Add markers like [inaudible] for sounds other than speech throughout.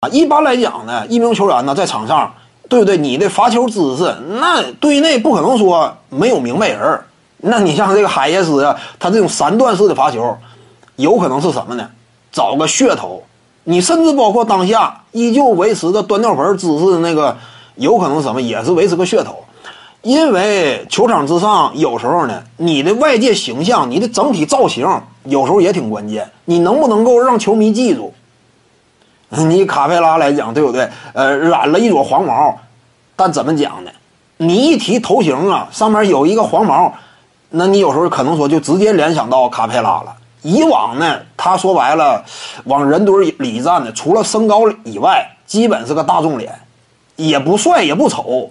啊，一般来讲呢，一名球员呢在场上，对不对？你的罚球姿势，那队内不可能说没有明白人那你像这个海耶斯啊，他这种三段式的罚球，有可能是什么呢？找个噱头。你甚至包括当下依旧维持着端尿盆姿势的那个，有可能什么也是维持个噱头。因为球场之上有时候呢，你的外界形象、你的整体造型有时候也挺关键。你能不能够让球迷记住？你卡佩拉来讲，对不对？呃，染了一撮黄毛，但怎么讲呢？你一提头型啊，上面有一个黄毛，那你有时候可能说就直接联想到卡佩拉了。以往呢，他说白了，往人堆里一站的，除了身高以外，基本是个大众脸，也不帅也不丑。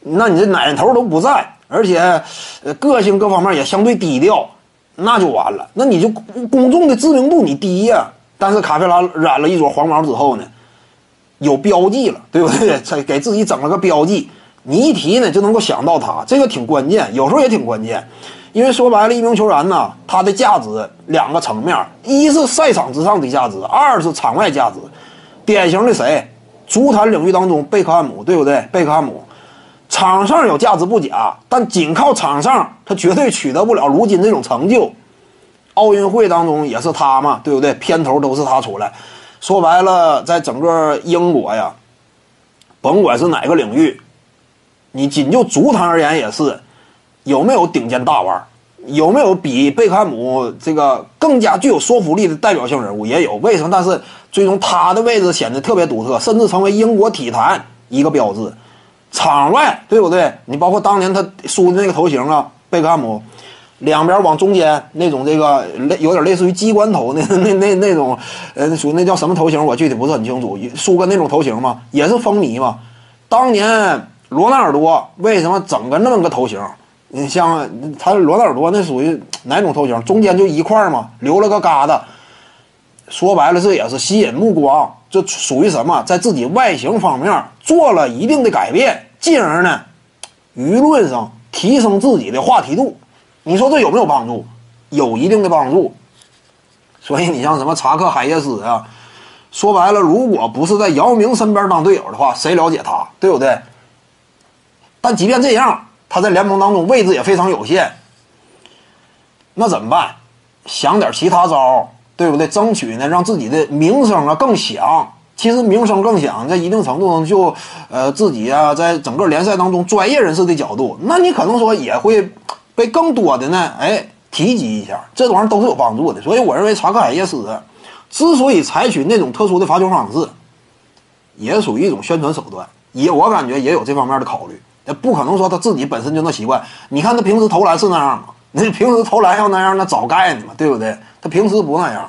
那你这奶头都不在，而且，呃，个性各方面也相对低调，那就完了。那你就公众的知名度你低呀。但是卡佩拉染了一撮黄毛之后呢，有标记了，对不对？[laughs] 给给自己整了个标记，你一提呢就能够想到他，这个挺关键，有时候也挺关键。因为说白了，一名球员呢，他的价值两个层面：一是赛场之上的价值，二是场外价值。典型的谁？足坛领域当中，贝克汉姆，对不对？贝克汉姆。场上有价值不假，但仅靠场上，他绝对取得不了如今这种成就。奥运会当中也是他嘛，对不对？片头都是他出来。说白了，在整个英国呀，甭管是哪个领域，你仅就足坛而言也是，有没有顶尖大腕？有没有比贝克汉姆这个更加具有说服力的代表性人物？也有。为什么？但是最终他的位置显得特别独特，甚至成为英国体坛一个标志。场外对不对？你包括当年他梳的那个头型啊，贝克汉姆，两边往中间那种这个类有点类似于机关头那 [laughs] 那那那种，呃，属于那叫什么头型？我具体不是很清楚。梳个那种头型嘛，也是风靡嘛。当年罗纳尔多为什么整个那么个头型？你像他罗纳尔多那属于哪种头型？中间就一块嘛，留了个疙瘩。说白了，这也是吸引目光。这属于什么？在自己外形方面做了一定的改变，进而呢，舆论上提升自己的话题度。你说这有没有帮助？有一定的帮助。所以你像什么查克海耶斯啊，说白了，如果不是在姚明身边当队友的话，谁了解他？对不对？但即便这样，他在联盟当中位置也非常有限。那怎么办？想点其他招。对不对？争取呢，让自己的名声啊更响。其实名声更响，在一定程度上就，呃，自己啊，在整个联赛当中专业人士的角度，那你可能说也会被更多的呢，哎，提及一下。这玩意儿都是有帮助的。所以我认为查克海耶斯之所以采取那种特殊的罚球方式，也属于一种宣传手段，也我感觉也有这方面的考虑。那不可能说他自己本身就那习惯。你看他平时投篮是那样吗？那平时投篮要那样，那早盖呢嘛，对不对？他平时不那样。